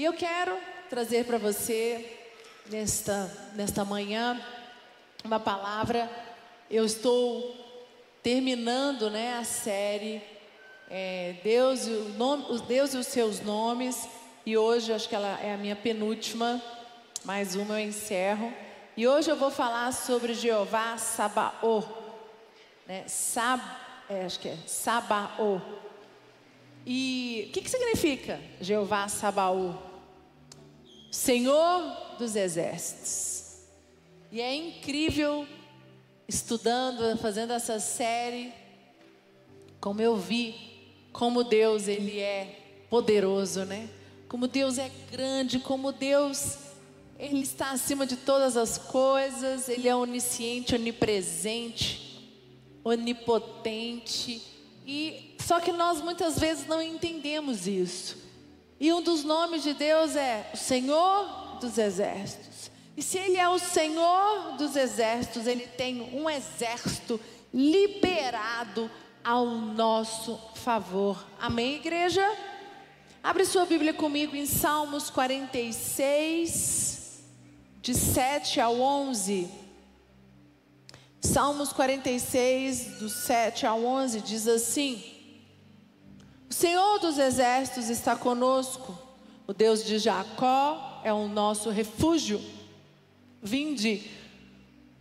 E eu quero trazer para você, nesta, nesta manhã, uma palavra. Eu estou terminando né, a série é, Deus, o nome, Deus e os seus nomes. E hoje, acho que ela é a minha penúltima, mais uma eu encerro. E hoje eu vou falar sobre Jeová Sabaô. Né? Sab, é, acho que é Sabaô. E o que, que significa Jeová Sabaô? Senhor dos exércitos. E é incrível estudando, fazendo essa série, como eu vi como Deus ele é poderoso, né? Como Deus é grande, como Deus ele está acima de todas as coisas, ele é onisciente, onipresente, onipotente. E só que nós muitas vezes não entendemos isso. E um dos nomes de Deus é o Senhor dos exércitos. E se ele é o Senhor dos exércitos, ele tem um exército liberado ao nosso favor. Amém, igreja? Abre sua Bíblia comigo em Salmos 46, de 7 ao 11. Salmos 46, do 7 ao 11, diz assim: O Senhor dos exércitos está conosco, o Deus de Jacó é o nosso refúgio. Vinde,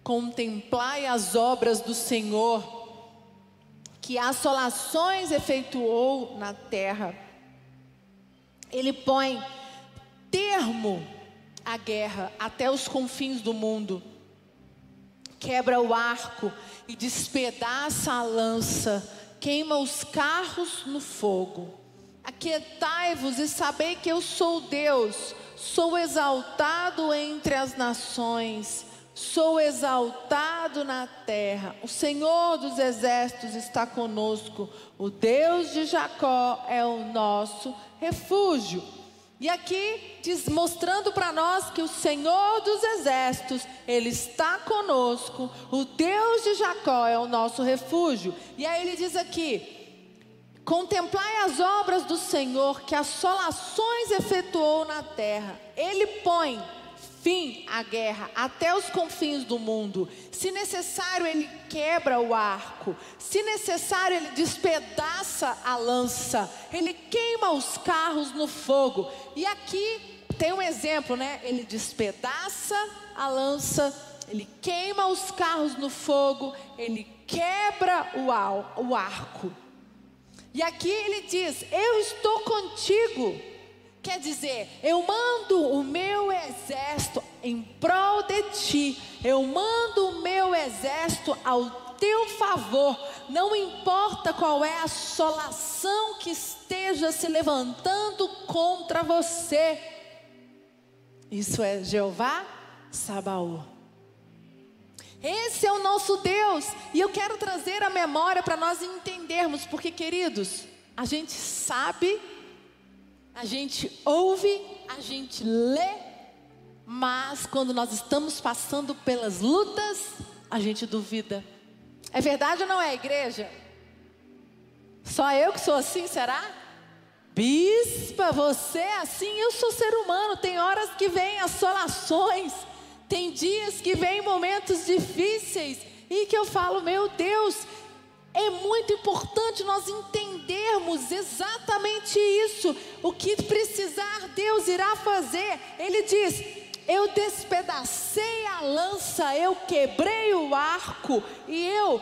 contemplai as obras do Senhor, que assolações efetuou na terra ele põe termo à guerra até os confins do mundo. Quebra o arco e despedaça a lança, queima os carros no fogo. Aquietai-vos e sabei que eu sou Deus, sou exaltado entre as nações, sou exaltado na terra. O Senhor dos exércitos está conosco, o Deus de Jacó é o nosso refúgio. E aqui diz, mostrando para nós que o Senhor dos exércitos, Ele está conosco, o Deus de Jacó é o nosso refúgio. E aí ele diz aqui: contemplai as obras do Senhor, que assolações efetuou na terra. Ele põe fim à guerra até os confins do mundo. Se necessário, ele quebra o arco. Se necessário, ele despedaça a lança. Ele queima os carros no fogo. E aqui tem um exemplo, né? Ele despedaça a lança, ele queima os carros no fogo, ele quebra o arco. E aqui ele diz: Eu estou contigo. Quer dizer, eu mando o meu exército em prol de ti, eu mando o meu exército ao teu favor, não importa qual é a assolação que esteja se levantando contra você. Isso é Jeová Sabaú. Esse é o nosso Deus, e eu quero trazer a memória para nós entendermos, porque queridos, a gente sabe a gente ouve, a gente lê, mas quando nós estamos passando pelas lutas, a gente duvida. É verdade ou não é, igreja? Só eu que sou assim, será? Bispa, você é assim, eu sou ser humano. Tem horas que vem assolações, tem dias que vem momentos difíceis e que eu falo, meu Deus, é muito importante nós entendermos exatamente isso. O que precisar, Deus irá fazer. Ele diz: Eu despedacei a lança, eu quebrei o arco, e eu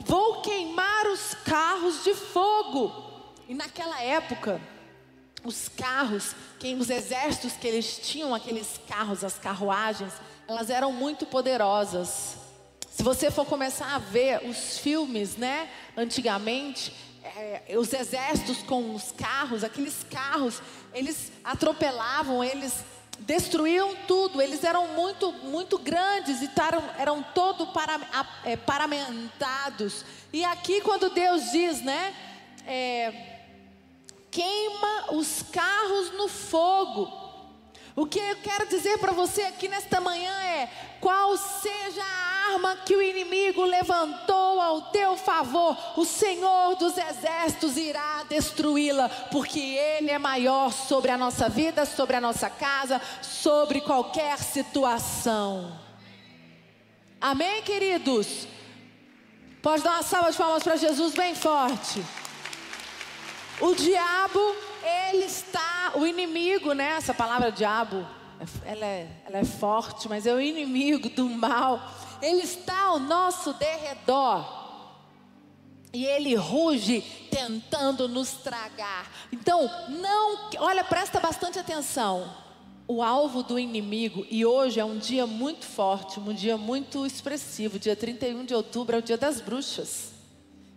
vou queimar os carros de fogo. E naquela época, os carros, quem os exércitos que eles tinham, aqueles carros, as carruagens, elas eram muito poderosas. Se você for começar a ver os filmes, né, antigamente, é, os exércitos com os carros, aqueles carros, eles atropelavam, eles destruíam tudo, eles eram muito, muito grandes e taram, eram todo para, é, paramentados. E aqui quando Deus diz, né, é, queima os carros no fogo. O que eu quero dizer para você aqui nesta manhã é: qual seja a arma que o inimigo levantou ao teu favor, o Senhor dos exércitos irá destruí-la, porque Ele é maior sobre a nossa vida, sobre a nossa casa, sobre qualquer situação. Amém, queridos? Pode dar uma salva de palmas para Jesus bem forte. O diabo, ele está, o inimigo, né? Essa palavra diabo, ela é, ela é forte, mas é o inimigo do mal. Ele está ao nosso derredor. E ele ruge tentando nos tragar. Então, não, olha, presta bastante atenção. O alvo do inimigo, e hoje é um dia muito forte, um dia muito expressivo. Dia 31 de outubro é o dia das bruxas.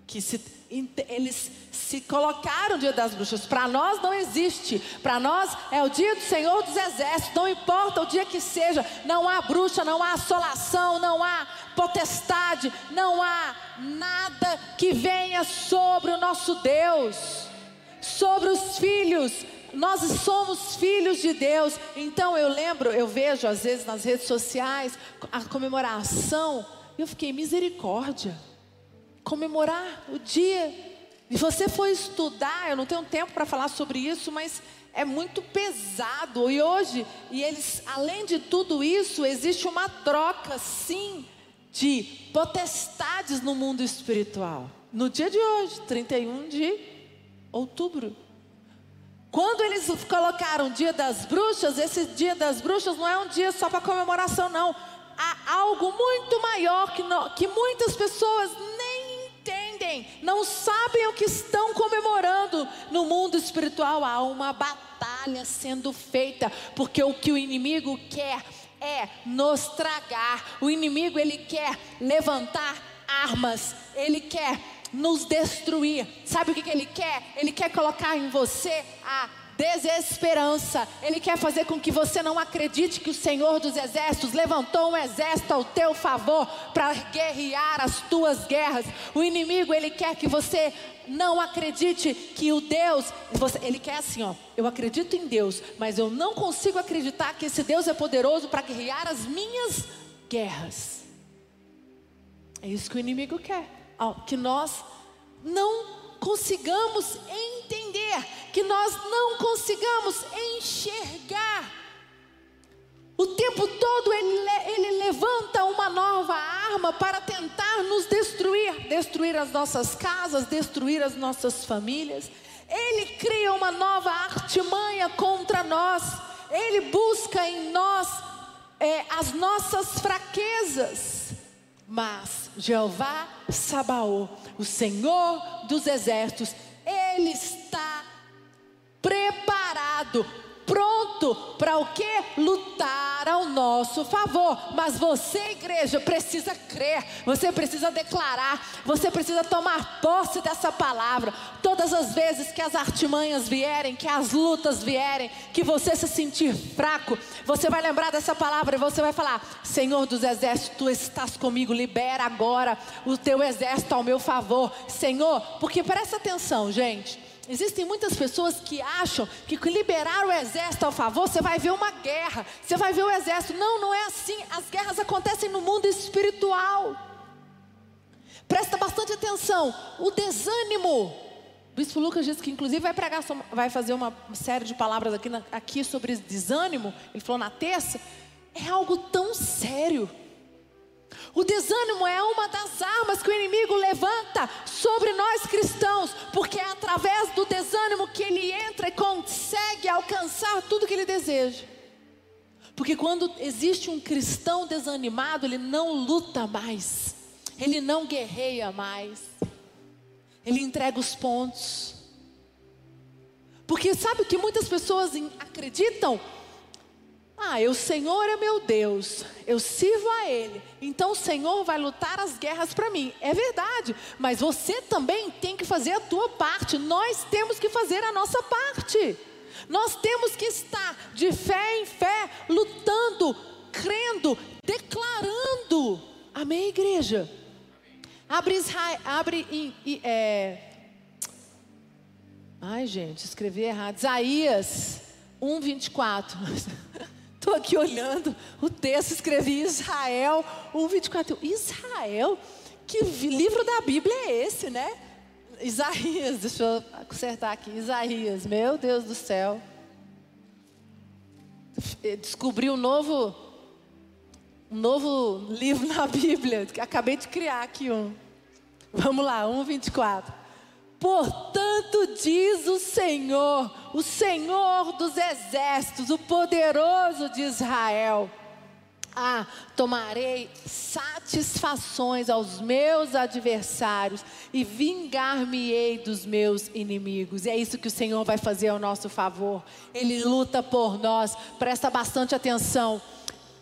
Que se eles se colocaram o dia das bruxas. Para nós não existe. Para nós é o dia do Senhor dos Exércitos. Não importa o dia que seja. Não há bruxa, não há assolação, não há potestade, não há nada que venha sobre o nosso Deus, sobre os filhos. Nós somos filhos de Deus. Então eu lembro, eu vejo às vezes nas redes sociais a comemoração. Eu fiquei misericórdia comemorar o dia. E você foi estudar, eu não tenho tempo para falar sobre isso, mas é muito pesado. E hoje, e eles, além de tudo isso, existe uma troca, sim, de potestades no mundo espiritual. No dia de hoje, 31 de outubro. Quando eles colocaram o dia das bruxas, esse dia das bruxas não é um dia só para comemoração, não. Há algo muito maior que, no, que muitas pessoas entendem, não sabem o que estão comemorando. No mundo espiritual há uma batalha sendo feita, porque o que o inimigo quer é nos tragar. O inimigo ele quer levantar armas, ele quer nos destruir. Sabe o que, que ele quer? Ele quer colocar em você a desesperança. Ele quer fazer com que você não acredite que o Senhor dos Exércitos levantou um exército ao teu favor para guerrear as tuas guerras. O inimigo, ele quer que você não acredite que o Deus, você, ele quer assim, ó, eu acredito em Deus, mas eu não consigo acreditar que esse Deus é poderoso para guerrear as minhas guerras. É isso que o inimigo quer, que nós não consigamos entender, que nós não consigamos enxergar. O tempo todo ele, ele levanta uma nova arma para tentar nos destruir destruir as nossas casas, destruir as nossas famílias. Ele cria uma nova artimanha contra nós. Ele busca em nós é, as nossas fraquezas. Mas Jeová Sabaô, o Senhor dos exércitos, ele está preparado pronto para o que? Lutar ao nosso favor. Mas você, igreja, precisa crer, você precisa declarar, você precisa tomar posse dessa palavra. Todas as vezes que as artimanhas vierem, que as lutas vierem, que você se sentir fraco, você vai lembrar dessa palavra e você vai falar: Senhor dos exércitos, tu estás comigo, libera agora o teu exército ao meu favor, Senhor, porque presta atenção, gente. Existem muitas pessoas que acham que liberar o exército ao favor, você vai ver uma guerra, você vai ver o exército. Não, não é assim. As guerras acontecem no mundo espiritual. Presta bastante atenção. O desânimo. O Bispo Lucas disse que, inclusive, vai pregar, vai fazer uma série de palavras aqui, aqui sobre desânimo. Ele falou na terça. É algo tão sério. O desânimo é uma das armas que o inimigo levanta sobre nós cristãos, porque é através do desânimo que ele entra e consegue alcançar tudo que ele deseja. Porque quando existe um cristão desanimado, ele não luta mais, ele não guerreia mais, ele entrega os pontos. Porque sabe o que muitas pessoas acreditam? Ah, o Senhor é meu Deus, eu sirvo a Ele, então o Senhor vai lutar as guerras para mim. É verdade, mas você também tem que fazer a tua parte, nós temos que fazer a nossa parte. Nós temos que estar de fé em fé, lutando, crendo, declarando. Amém, igreja? Abre, Israel, abre em, é... Ai, gente, escrevi errado. Isaías 1, 24. estou aqui olhando o texto, escrevi Israel 1,24. Israel? Que livro da Bíblia é esse, né? Isaías, deixa eu consertar aqui. Isaías, meu Deus do céu. Descobri um novo, um novo livro na Bíblia. Acabei de criar aqui um. Vamos lá, 1,24. Portanto, diz o Senhor, o Senhor dos exércitos, o poderoso de Israel: Ah, tomarei satisfações aos meus adversários e vingar-me-ei dos meus inimigos. E é isso que o Senhor vai fazer ao nosso favor. Ele luta por nós. Presta bastante atenção.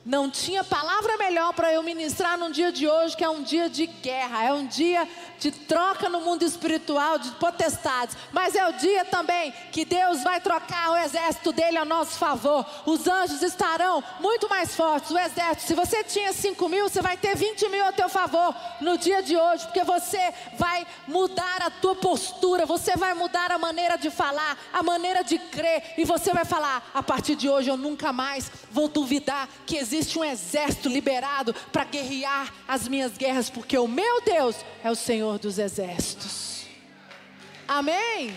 Não tinha palavra melhor para eu ministrar num dia de hoje, que é um dia de guerra, é um dia de troca no mundo espiritual, de potestades, mas é o dia também que Deus vai trocar o exército dele a nosso favor. Os anjos estarão muito mais fortes, o exército. Se você tinha 5 mil, você vai ter 20 mil a teu favor no dia de hoje, porque você vai mudar a tua postura, você vai mudar a maneira de falar, a maneira de crer, e você vai falar: a partir de hoje eu nunca mais vou duvidar que existe existe um exército liberado para guerrear as minhas guerras, porque o meu Deus é o Senhor dos exércitos. Amém?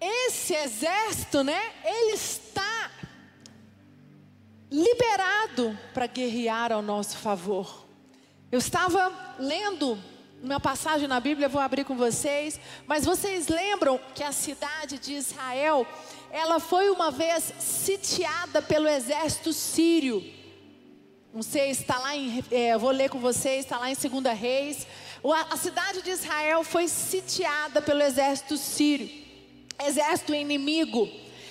Esse exército, né? Ele está liberado para guerrear ao nosso favor. Eu estava lendo uma passagem na Bíblia, vou abrir com vocês. Mas vocês lembram que a cidade de Israel, ela foi uma vez sitiada pelo exército sírio. Não sei, está lá em, é, vou ler com vocês, está lá em 2 Reis. A cidade de Israel foi sitiada pelo exército sírio, exército inimigo.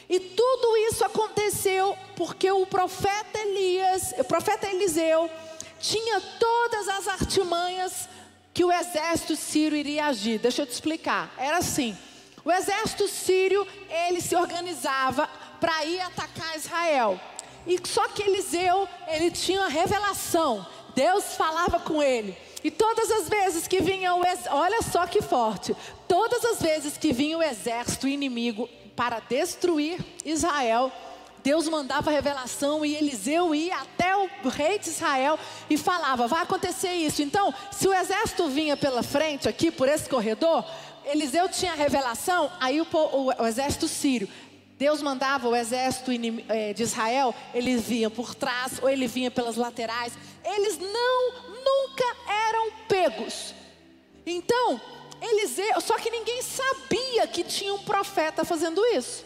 E tudo isso aconteceu porque o profeta Elias, o profeta Eliseu, tinha todas as artimanhas que o exército sírio iria agir. Deixa eu te explicar. Era assim: o exército sírio ele se organizava para ir atacar Israel. E só que Eliseu ele tinha revelação. Deus falava com ele. E todas as vezes que vinha o olha só que forte. Todas as vezes que vinha o exército inimigo para destruir Israel, Deus mandava revelação e Eliseu ia até o rei de Israel e falava: vai acontecer isso. Então, se o exército vinha pela frente, aqui por esse corredor, Eliseu tinha revelação, aí o, o, o exército sírio. Deus mandava o exército eh, de Israel, eles vinham por trás ou ele vinha pelas laterais. Eles não, nunca eram pegos. Então, Eliseu, só que ninguém sabia que tinha um profeta fazendo isso.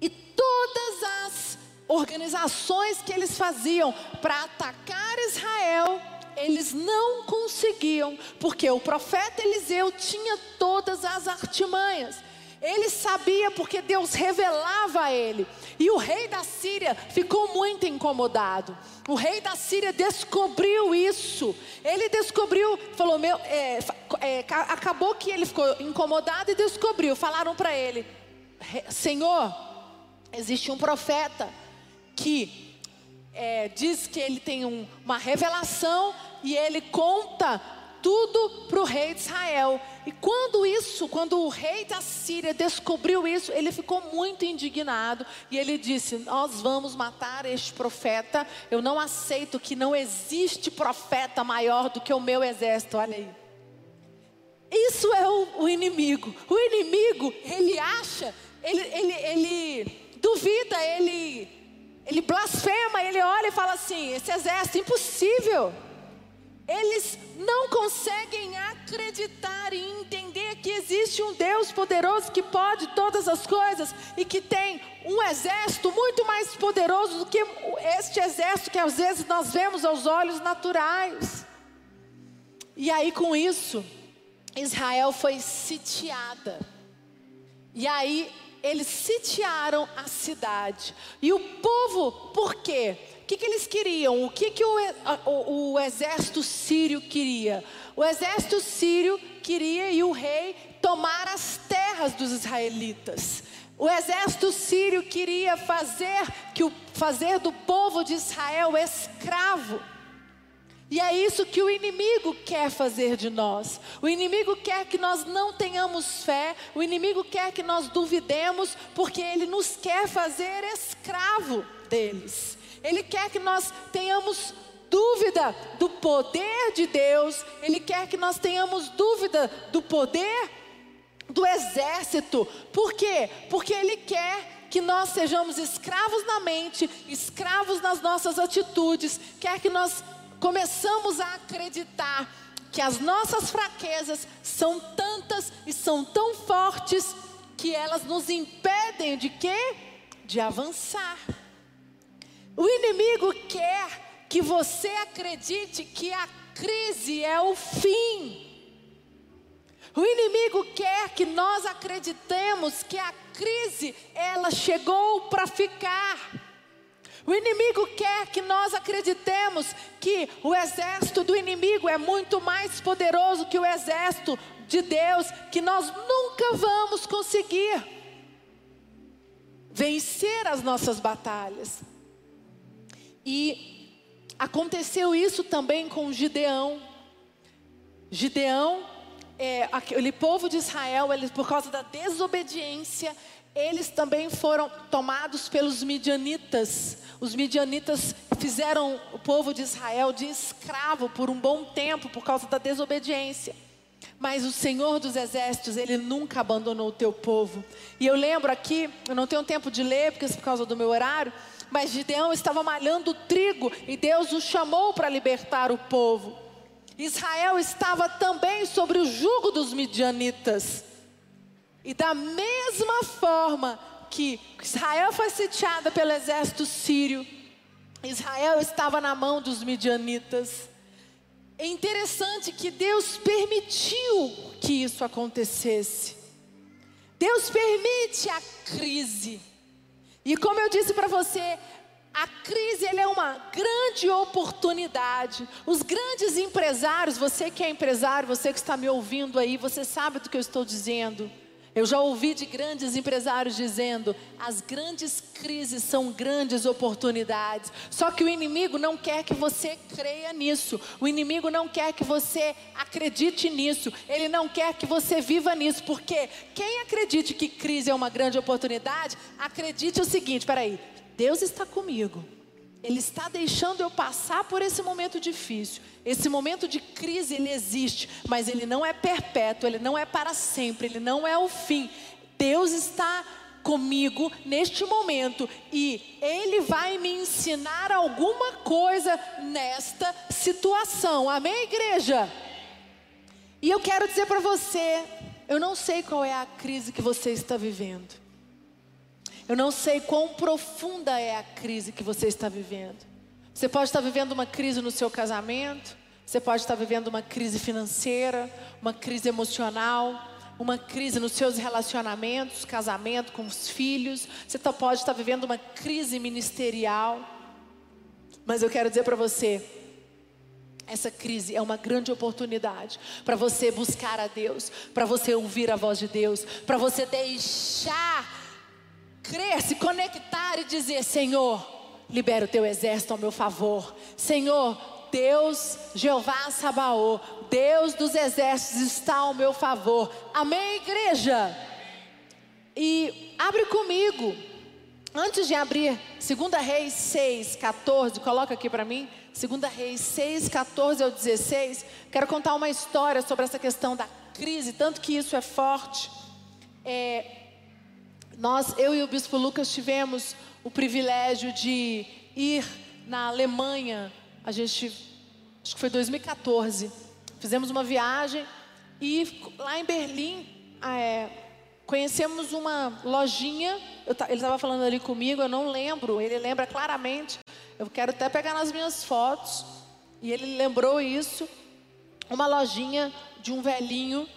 E todas as organizações que eles faziam para atacar Israel, eles não conseguiam, porque o profeta Eliseu tinha todas as artimanhas. Ele sabia porque Deus revelava a ele. E o rei da Síria ficou muito incomodado. O rei da Síria descobriu isso. Ele descobriu, falou: meu, é, é, acabou que ele ficou incomodado e descobriu. Falaram para ele: Senhor, Existe um profeta que é, diz que ele tem um, uma revelação e ele conta tudo para o rei de Israel. E quando isso, quando o rei da Síria descobriu isso, ele ficou muito indignado e ele disse: Nós vamos matar este profeta. Eu não aceito que não existe profeta maior do que o meu exército. Olha aí. Isso é o, o inimigo. O inimigo, ele acha, ele, ele, ele duvida, ele, ele blasfema, ele olha e fala assim: esse exército, impossível. Eles não conseguem acreditar e entender que existe um Deus poderoso que pode todas as coisas e que tem um exército muito mais poderoso do que este exército que às vezes nós vemos aos olhos naturais. E aí com isso, Israel foi sitiada. E aí eles sitiaram a cidade. E o povo, por quê? O que, que eles queriam? O que, que o, o, o exército sírio queria? O exército sírio queria e o rei tomar as terras dos israelitas. O exército sírio queria fazer que o fazer do povo de Israel escravo. E é isso que o inimigo quer fazer de nós. O inimigo quer que nós não tenhamos fé, o inimigo quer que nós duvidemos, porque ele nos quer fazer escravo deles. Ele quer que nós tenhamos dúvida do poder de Deus, ele quer que nós tenhamos dúvida do poder do exército. Por quê? Porque ele quer que nós sejamos escravos na mente, escravos nas nossas atitudes, quer que nós começamos a acreditar que as nossas fraquezas são tantas e são tão fortes que elas nos impedem de quê? De avançar. O inimigo quer que você acredite que a crise é o fim. O inimigo quer que nós acreditemos que a crise ela chegou para ficar. O inimigo quer que nós acreditemos que o exército do inimigo é muito mais poderoso que o exército de Deus, que nós nunca vamos conseguir vencer as nossas batalhas. E aconteceu isso também com Gideão. Gideão, é, aquele povo de Israel, eles, por causa da desobediência, eles também foram tomados pelos midianitas. Os midianitas fizeram o povo de Israel de escravo por um bom tempo por causa da desobediência. Mas o Senhor dos Exércitos, Ele nunca abandonou o teu povo. E eu lembro aqui, eu não tenho tempo de ler, porque é por causa do meu horário, mas Gideão estava malhando trigo e Deus o chamou para libertar o povo. Israel estava também sobre o jugo dos midianitas. E da mesma forma que Israel foi sitiada pelo exército sírio, Israel estava na mão dos midianitas. É interessante que Deus permitiu que isso acontecesse. Deus permite a crise. E como eu disse para você, a crise é uma grande oportunidade. Os grandes empresários, você que é empresário, você que está me ouvindo aí, você sabe do que eu estou dizendo. Eu já ouvi de grandes empresários dizendo: as grandes crises são grandes oportunidades. Só que o inimigo não quer que você creia nisso. O inimigo não quer que você acredite nisso. Ele não quer que você viva nisso. Porque quem acredite que crise é uma grande oportunidade, acredite o seguinte: peraí, Deus está comigo. Ele está deixando eu passar por esse momento difícil. Esse momento de crise ele existe, mas ele não é perpétuo, ele não é para sempre, ele não é o fim. Deus está comigo neste momento e ele vai me ensinar alguma coisa nesta situação. Amém, igreja? E eu quero dizer para você, eu não sei qual é a crise que você está vivendo. Eu não sei quão profunda é a crise que você está vivendo. Você pode estar vivendo uma crise no seu casamento, você pode estar vivendo uma crise financeira, uma crise emocional, uma crise nos seus relacionamentos, casamento com os filhos, você tá, pode estar vivendo uma crise ministerial. Mas eu quero dizer para você, essa crise é uma grande oportunidade para você buscar a Deus, para você ouvir a voz de Deus, para você deixar crer, se conectar e dizer: Senhor, libera o teu exército ao meu favor. Senhor, Deus, Jeová Sabaô, Deus dos exércitos está ao meu favor. Amém, igreja? E abre comigo. Antes de abrir, 2 Reis 6, 14, coloca aqui para mim. 2 Reis 6, 14 ao 16. Quero contar uma história sobre essa questão da crise, tanto que isso é forte. É, nós, eu e o Bispo Lucas tivemos o privilégio de ir na Alemanha. A gente, acho que foi 2014. Fizemos uma viagem e lá em Berlim é, conhecemos uma lojinha. Eu, ele estava falando ali comigo, eu não lembro. Ele lembra claramente. Eu quero até pegar nas minhas fotos. E ele lembrou isso. Uma lojinha de um velhinho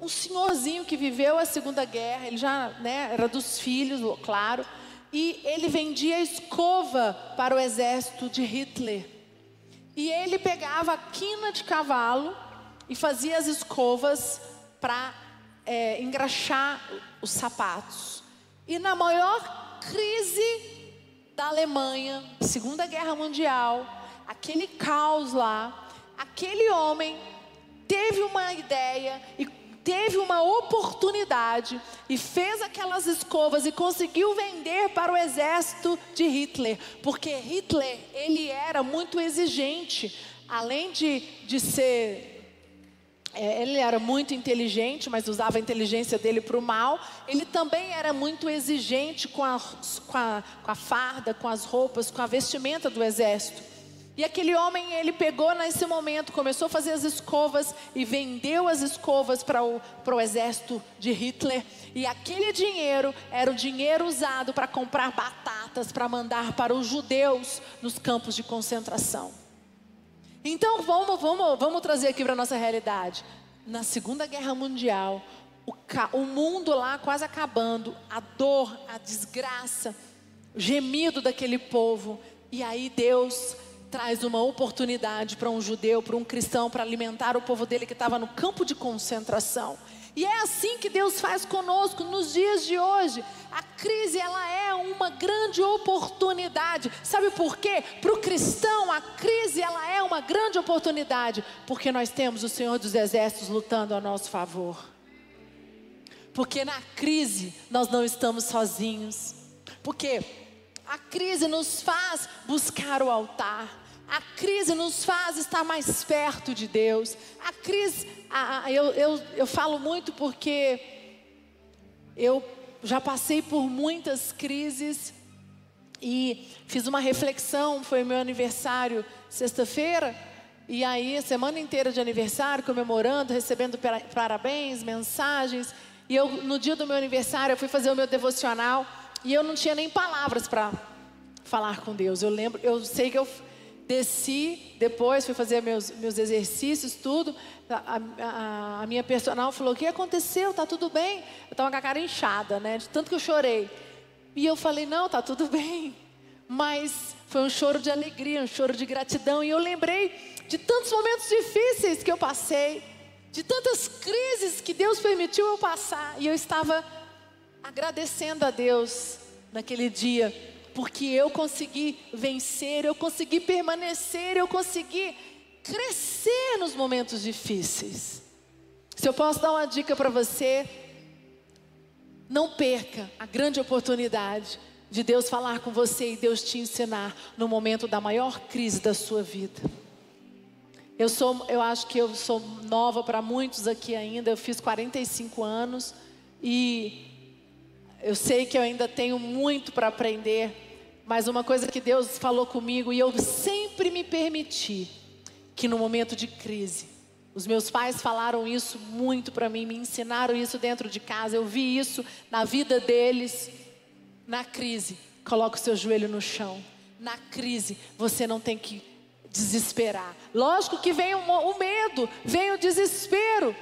um senhorzinho que viveu a Segunda Guerra, ele já né, era dos filhos, claro, e ele vendia escova para o exército de Hitler. E ele pegava a quina de cavalo e fazia as escovas para é, engraxar os sapatos. E na maior crise da Alemanha, Segunda Guerra Mundial, aquele caos lá, aquele homem teve uma ideia e teve uma oportunidade e fez aquelas escovas e conseguiu vender para o exército de Hitler, porque Hitler ele era muito exigente, além de, de ser é, ele era muito inteligente, mas usava a inteligência dele para o mal. Ele também era muito exigente com a, com, a, com a farda, com as roupas, com a vestimenta do exército. E aquele homem, ele pegou nesse momento, começou a fazer as escovas e vendeu as escovas para o, para o exército de Hitler. E aquele dinheiro era o dinheiro usado para comprar batatas para mandar para os judeus nos campos de concentração. Então vamos, vamos, vamos trazer aqui para a nossa realidade. Na Segunda Guerra Mundial, o, o mundo lá quase acabando, a dor, a desgraça, o gemido daquele povo. E aí Deus traz uma oportunidade para um judeu, para um cristão, para alimentar o povo dele que estava no campo de concentração. E é assim que Deus faz conosco nos dias de hoje. A crise ela é uma grande oportunidade. Sabe por quê? Para o cristão a crise ela é uma grande oportunidade, porque nós temos o Senhor dos Exércitos lutando a nosso favor. Porque na crise nós não estamos sozinhos. Porque a crise nos faz buscar o altar. A crise nos faz estar mais perto de Deus. A crise, a, a, eu, eu, eu falo muito porque eu já passei por muitas crises e fiz uma reflexão. Foi meu aniversário sexta-feira. E aí, semana inteira de aniversário, comemorando, recebendo parabéns, mensagens. E eu, no dia do meu aniversário, eu fui fazer o meu devocional. E eu não tinha nem palavras para falar com Deus. Eu lembro, eu sei que eu Desci, depois fui fazer meus, meus exercícios, tudo. A, a, a minha personal falou: O que aconteceu? Tá tudo bem? Eu estava com a cara inchada, né? De tanto que eu chorei. E eu falei: Não, tá tudo bem. Mas foi um choro de alegria, um choro de gratidão. E eu lembrei de tantos momentos difíceis que eu passei, de tantas crises que Deus permitiu eu passar. E eu estava agradecendo a Deus naquele dia porque eu consegui vencer, eu consegui permanecer, eu consegui crescer nos momentos difíceis. Se eu posso dar uma dica para você, não perca a grande oportunidade de Deus falar com você e Deus te ensinar no momento da maior crise da sua vida. Eu sou, eu acho que eu sou nova para muitos aqui ainda. Eu fiz 45 anos e eu sei que eu ainda tenho muito para aprender. Mas uma coisa que Deus falou comigo e eu sempre me permiti que no momento de crise, os meus pais falaram isso muito para mim, me ensinaram isso dentro de casa, eu vi isso na vida deles. Na crise, coloque o seu joelho no chão. Na crise, você não tem que desesperar. Lógico que vem o, o medo, vem o desespero,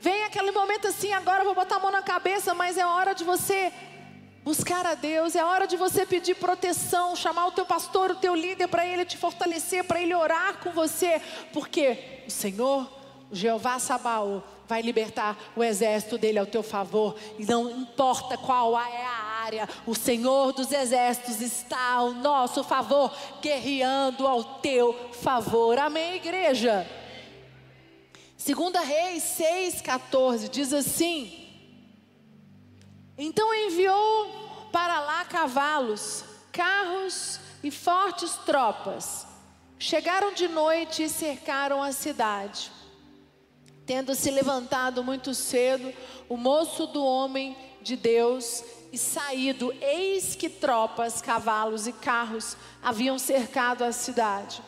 vem aquele momento assim, agora eu vou botar a mão na cabeça, mas é hora de você buscar a Deus, é hora de você pedir proteção, chamar o teu pastor, o teu líder para ele te fortalecer, para ele orar com você, porque o Senhor, o Jeová Sabaô, vai libertar o exército dele ao teu favor, e não importa qual é a área, o Senhor dos exércitos está ao nosso favor, guerreando ao teu favor. Amém, igreja? Segunda Reis 6,14 diz assim: então enviou para lá cavalos, carros e fortes tropas. Chegaram de noite e cercaram a cidade. Tendo se levantado muito cedo, o moço do homem de Deus e saído, eis que tropas, cavalos e carros haviam cercado a cidade.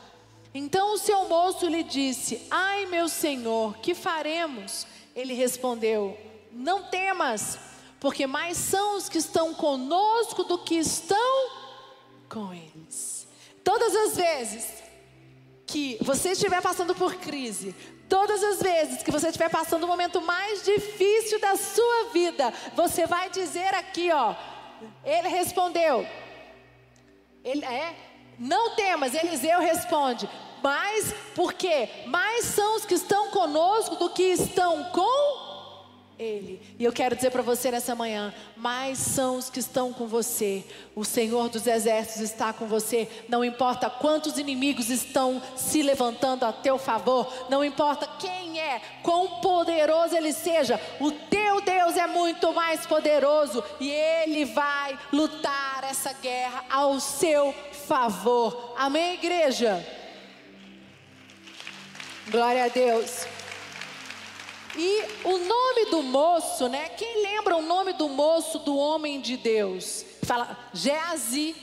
Então o seu moço lhe disse: Ai, meu senhor, que faremos? Ele respondeu: Não temas porque mais são os que estão conosco do que estão com eles. Todas as vezes que você estiver passando por crise, todas as vezes que você estiver passando o momento mais difícil da sua vida, você vai dizer aqui, ó, ele respondeu, ele é, não temas, Eliseu responde, mas porque mais são os que estão conosco do que estão com Ele. E eu quero dizer para você nessa manhã: mais são os que estão com você. O Senhor dos Exércitos está com você. Não importa quantos inimigos estão se levantando a teu favor, não importa quem é, quão poderoso ele seja, o teu Deus é muito mais poderoso e ele vai lutar essa guerra ao seu favor. Amém, igreja? Glória a Deus. E o nome do moço, né? Quem lembra o nome do moço do homem de Deus? Fala Geazi.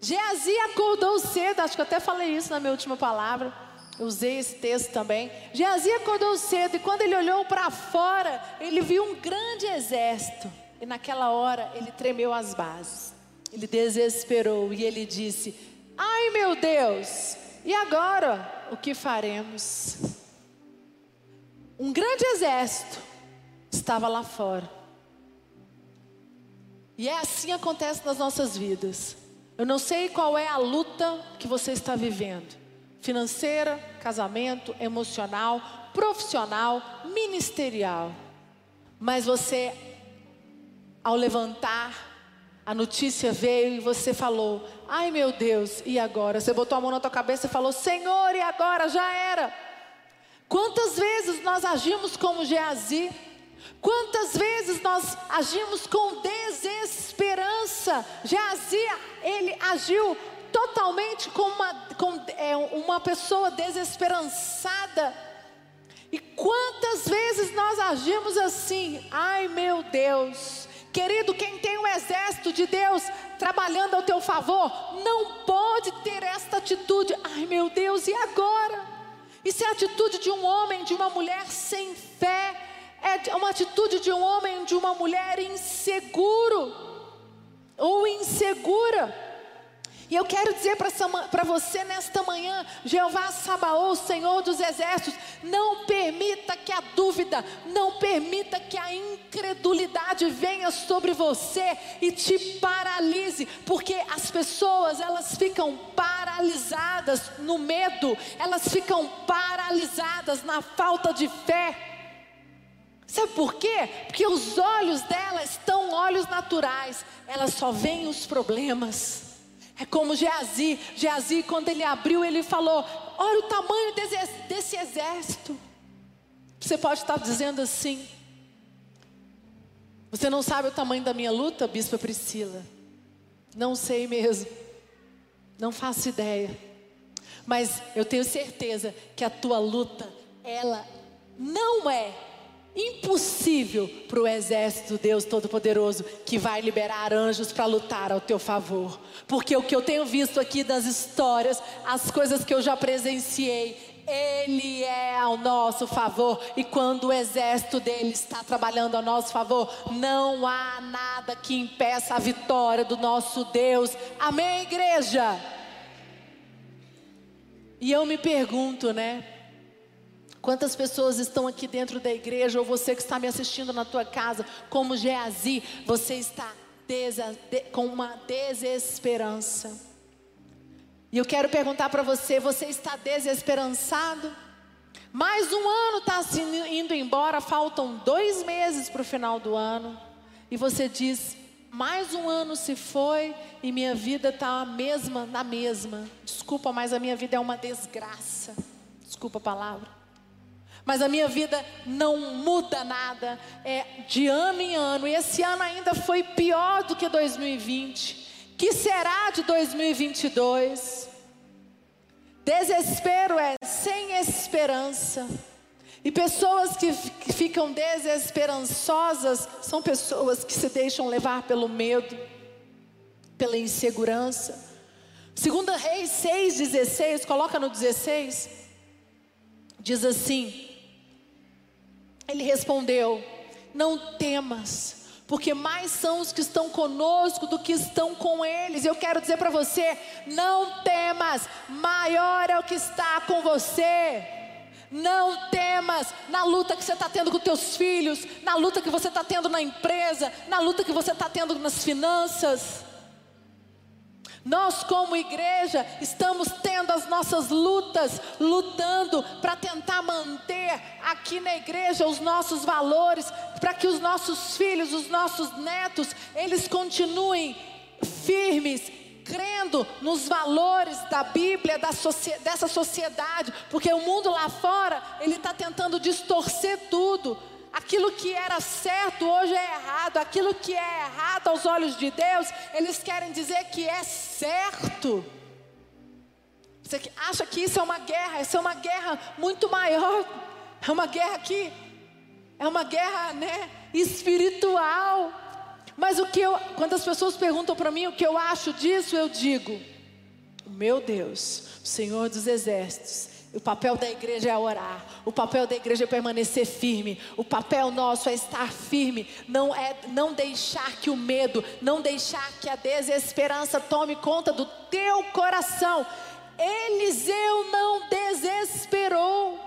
Geazi acordou cedo, acho que eu até falei isso na minha última palavra. Eu usei esse texto também. Geazi acordou cedo e quando ele olhou para fora, ele viu um grande exército. E naquela hora ele tremeu as bases. Ele desesperou e ele disse: Ai meu Deus, e agora o que faremos? Um grande exército estava lá fora. E é assim que acontece nas nossas vidas. Eu não sei qual é a luta que você está vivendo: financeira, casamento, emocional, profissional, ministerial. Mas você, ao levantar, a notícia veio e você falou: Ai meu Deus, e agora? Você botou a mão na tua cabeça e falou: Senhor, e agora? Já era. Quantas vezes nós agimos como Geazi? Quantas vezes nós agimos com desesperança? Geazi, ele agiu totalmente como uma, é, uma pessoa desesperançada. E quantas vezes nós agimos assim? Ai meu Deus, querido, quem tem o um exército de Deus trabalhando ao teu favor, não pode ter esta atitude. Ai meu Deus, e agora? Isso é a atitude de um homem, de uma mulher sem fé. É uma atitude de um homem, de uma mulher inseguro ou insegura. E eu quero dizer para você nesta manhã, Jeová Sabaô, Senhor dos Exércitos, não permita que a dúvida, não permita que a incredulidade venha sobre você e te paralise, porque as pessoas elas ficam paralisadas no medo, elas ficam paralisadas na falta de fé. Sabe por quê? Porque os olhos dela estão olhos naturais, elas só veem os problemas. É como Geazi. Geazi, quando ele abriu, ele falou: Olha o tamanho desse, exército. Você pode estar dizendo assim: Você não sabe o tamanho da minha luta, Bispa Priscila? Não sei mesmo. Não faço ideia. Mas eu tenho certeza que a tua luta, ela não é impossível para o exército Deus Todo-Poderoso que vai liberar anjos para lutar ao teu favor. Porque o que eu tenho visto aqui das histórias, as coisas que eu já presenciei, ele é ao nosso favor, e quando o exército dele está trabalhando ao nosso favor, não há nada que impeça a vitória do nosso Deus. Amém, igreja? E eu me pergunto, né? Quantas pessoas estão aqui dentro da igreja, ou você que está me assistindo na tua casa, como Geazi, você está com uma desesperança. E eu quero perguntar para você: você está desesperançado? Mais um ano está indo embora, faltam dois meses para o final do ano, e você diz: mais um ano se foi e minha vida está a mesma, na mesma. Desculpa, mas a minha vida é uma desgraça. Desculpa a palavra mas a minha vida não muda nada, é de ano em ano, e esse ano ainda foi pior do que 2020. Que será de 2022? Desespero é sem esperança. E pessoas que, ficam desesperançosas são pessoas que se deixam levar pelo medo, pela insegurança. Segunda Reis 6,16, coloca no 16, diz assim: ele respondeu: Não temas, porque mais são os que estão conosco do que estão com eles. Eu quero dizer para você: não temas, maior é o que está com você. Não temas na luta que você está tendo com teus filhos, na luta que você está tendo na empresa, na luta que você está tendo nas finanças. Nós, como igreja, estamos tendo as nossas lutas, lutando para tentar manter aqui na igreja os nossos valores, para que os nossos filhos, os nossos netos, eles continuem firmes, crendo nos valores da Bíblia, da dessa sociedade, porque o mundo lá fora, ele está tentando distorcer tudo. Aquilo que era certo hoje é errado, aquilo que é errado aos olhos de Deus, eles querem dizer que é certo. Você acha que isso é uma guerra? Isso é uma guerra muito maior. É uma guerra que é uma guerra, né, espiritual. Mas o que eu, quando as pessoas perguntam para mim o que eu acho disso, eu digo: meu Deus, o Senhor dos Exércitos, o papel da igreja é orar, o papel da igreja é permanecer firme, o papel nosso é estar firme, não é não deixar que o medo, não deixar que a desesperança tome conta do teu coração. Eliseu não desesperou.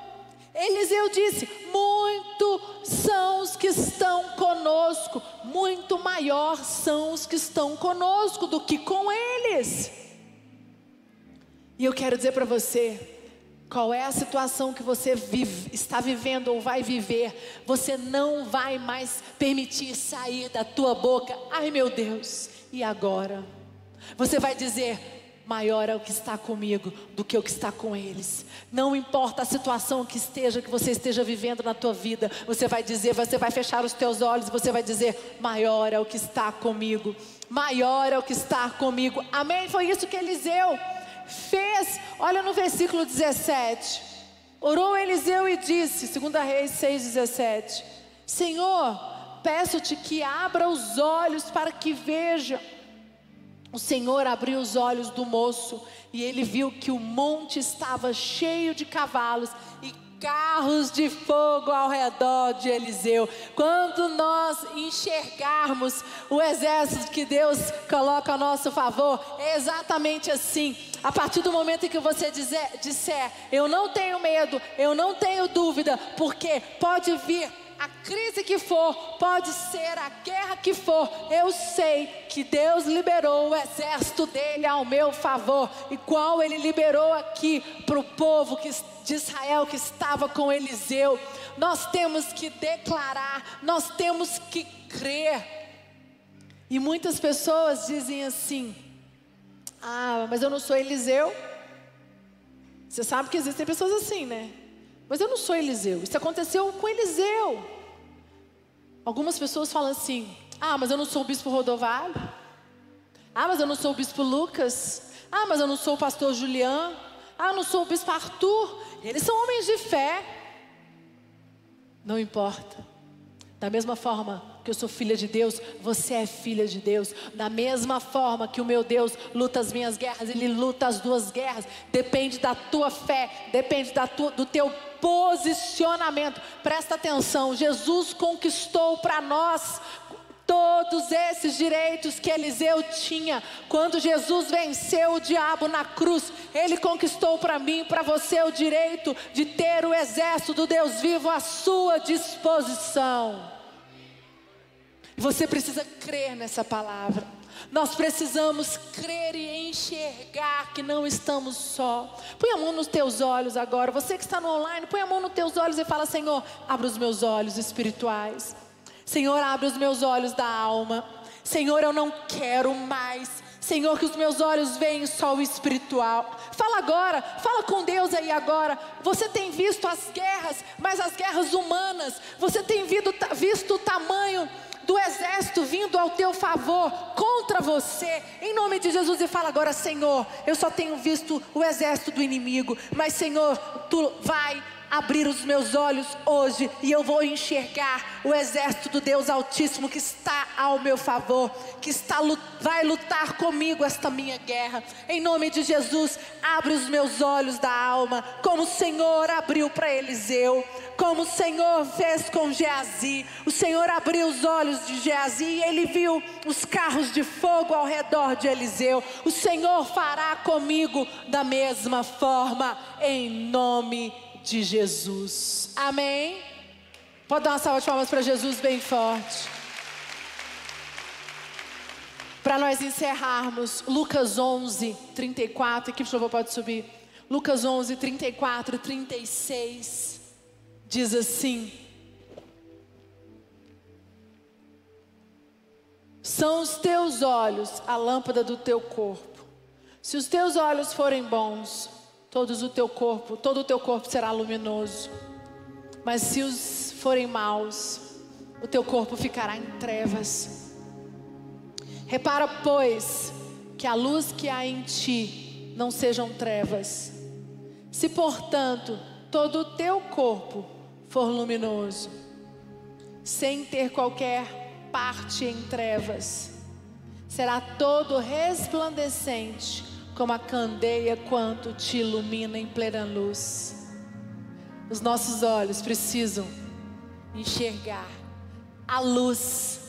Eliseu disse: Muito são os que estão conosco, muito maior são os que estão conosco do que com eles. E eu quero dizer para você, qual é a situação que você vive, está vivendo ou vai viver, você não vai mais permitir sair da tua boca, ai meu Deus, e agora? Você vai dizer, maior é o que está comigo do que o que está com eles. Não importa a situação que esteja, que você esteja vivendo na tua vida, você vai dizer, você vai fechar os teus olhos, você vai dizer, maior é o que está comigo. Maior é o que está comigo. Amém? Foi isso que Eliseu fez. Olha no versículo 17. Orou Eliseu e disse, 2 Reis 6:17. Senhor, peço-te que abra os olhos para que veja o Senhor abriu os olhos do moço e ele viu que o monte estava cheio de cavalos carros de fogo ao redor de Eliseu. Quando nós enxergarmos o exército que Deus coloca a nosso favor, é exatamente assim. A partir do momento em que você dizer, disser, eu não tenho medo, eu não tenho dúvida, porque pode vir a crise que for, pode ser a guerra que for, eu sei que Deus liberou o exército dele ao meu favor, igual ele liberou aqui para o povo de Israel que estava com Eliseu. Nós temos que declarar, nós temos que crer. E muitas pessoas dizem assim: Ah, mas eu não sou Eliseu. Você sabe que existem pessoas assim, né? Mas eu não sou Eliseu. Isso aconteceu com Eliseu. Algumas pessoas falam assim: ah, mas eu não sou o bispo Rodovalho. Ah, mas eu não sou o bispo Lucas. Ah, mas eu não sou o pastor Julián. Ah, eu não sou o bispo Arthur. Eles são homens de fé. Não importa. Da mesma forma que eu sou filha de Deus, você é filha de Deus. Da mesma forma que o meu Deus luta as minhas guerras, ele luta as duas guerras. Depende da tua fé, depende da tua, do teu posicionamento. Presta atenção, Jesus conquistou para nós todos esses direitos que Eliseu tinha. Quando Jesus venceu o diabo na cruz, ele conquistou para mim, para você o direito de ter o exército do Deus vivo à sua disposição. Você precisa crer nessa palavra. Nós precisamos crer e enxergar que não estamos só. Põe a mão nos teus olhos agora. Você que está no online, põe a mão nos teus olhos e fala: Senhor, abre os meus olhos espirituais. Senhor, abre os meus olhos da alma. Senhor, eu não quero mais. Senhor, que os meus olhos veem só o espiritual. Fala agora, fala com Deus aí agora. Você tem visto as guerras, mas as guerras humanas. Você tem visto o tamanho do exército vindo ao teu favor contra você, em nome de Jesus, e fala agora: Senhor, eu só tenho visto o exército do inimigo, mas Senhor, tu vai abrir os meus olhos hoje e eu vou enxergar o exército do Deus Altíssimo que está ao meu favor, que está vai lutar comigo esta minha guerra. Em nome de Jesus, abre os meus olhos da alma, como o Senhor abriu para Eliseu, como o Senhor fez com Geazi. O Senhor abriu os olhos de Geazi e ele viu os carros de fogo ao redor de Eliseu. O Senhor fará comigo da mesma forma, em nome de de Jesus. Amém? Pode dar uma salva de palmas para Jesus bem forte. Para nós encerrarmos, Lucas 11, 34, aqui por favor pode subir. Lucas 11, 34 e 36 diz assim: São os teus olhos a lâmpada do teu corpo. Se os teus olhos forem bons, todos o teu corpo, todo o teu corpo será luminoso. Mas se os forem maus, o teu corpo ficará em trevas. Repara, pois, que a luz que há em ti não sejam trevas. Se, portanto, todo o teu corpo for luminoso, sem ter qualquer parte em trevas, será todo resplandecente como a candeia quanto te ilumina em plena luz. Os nossos olhos precisam enxergar a luz,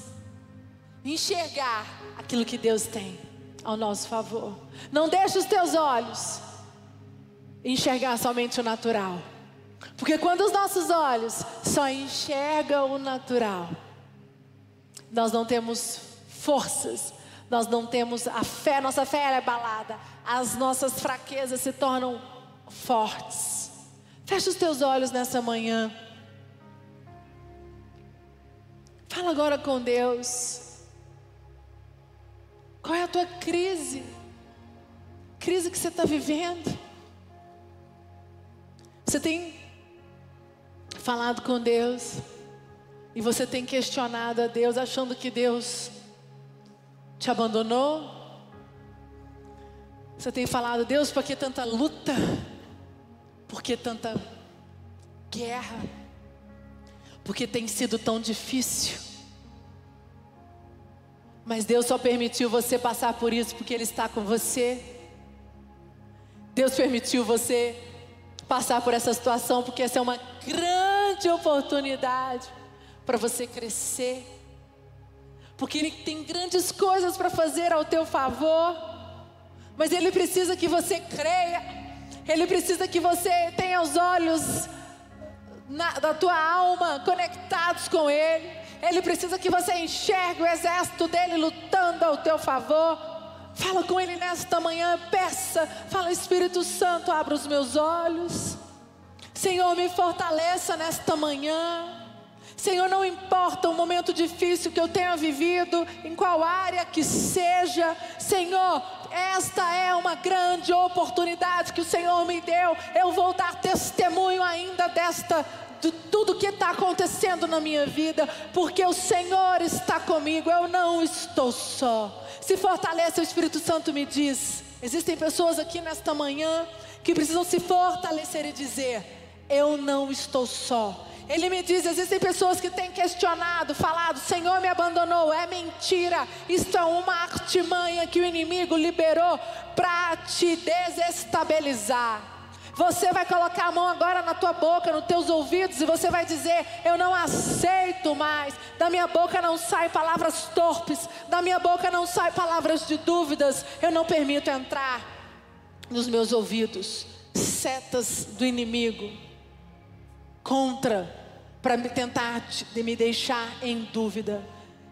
enxergar aquilo que Deus tem ao nosso favor. Não deixe os teus olhos enxergar somente o natural. Porque quando os nossos olhos só enxergam o natural, nós não temos forças, nós não temos a fé, nossa fé é abalada, as nossas fraquezas se tornam fortes. Fecha os teus olhos nessa manhã. Fala agora com Deus. Qual é a tua crise? Crise que você está vivendo? Você tem falado com Deus? E você tem questionado a Deus, achando que Deus te abandonou? Você tem falado, Deus, por que tanta luta? Por que tanta guerra? Porque tem sido tão difícil. Mas Deus só permitiu você passar por isso porque Ele está com você. Deus permitiu você passar por essa situação porque essa é uma grande oportunidade para você crescer, porque Ele tem grandes coisas para fazer ao teu favor, mas Ele precisa que você creia, Ele precisa que você tenha os olhos na, da tua alma conectados com Ele, Ele precisa que você enxergue o exército dele lutando ao teu favor. Fala com Ele nesta manhã, peça, fala Espírito Santo, abra os meus olhos. Senhor, me fortaleça nesta manhã. Senhor, não importa o momento difícil que eu tenha vivido, em qual área que seja, Senhor, esta é uma grande oportunidade que o Senhor me deu. Eu vou dar testemunho ainda desta de tudo que está acontecendo na minha vida, porque o Senhor está comigo, eu não estou só. Se fortaleça, o Espírito Santo me diz. Existem pessoas aqui nesta manhã que precisam se fortalecer e dizer: Eu não estou só. Ele me diz: existem pessoas que têm questionado, falado, Senhor me abandonou. É mentira. Isto é uma artimanha que o inimigo liberou para te desestabilizar. Você vai colocar a mão agora na tua boca, nos teus ouvidos, e você vai dizer: Eu não aceito mais. Da minha boca não saem palavras torpes, da minha boca não saem palavras de dúvidas. Eu não permito entrar nos meus ouvidos setas do inimigo contra para me tentar de me deixar em dúvida.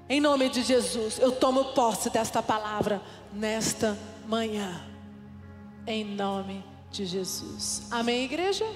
Em nome de Jesus, eu tomo posse desta palavra nesta manhã. Em nome de Jesus. Amém, igreja?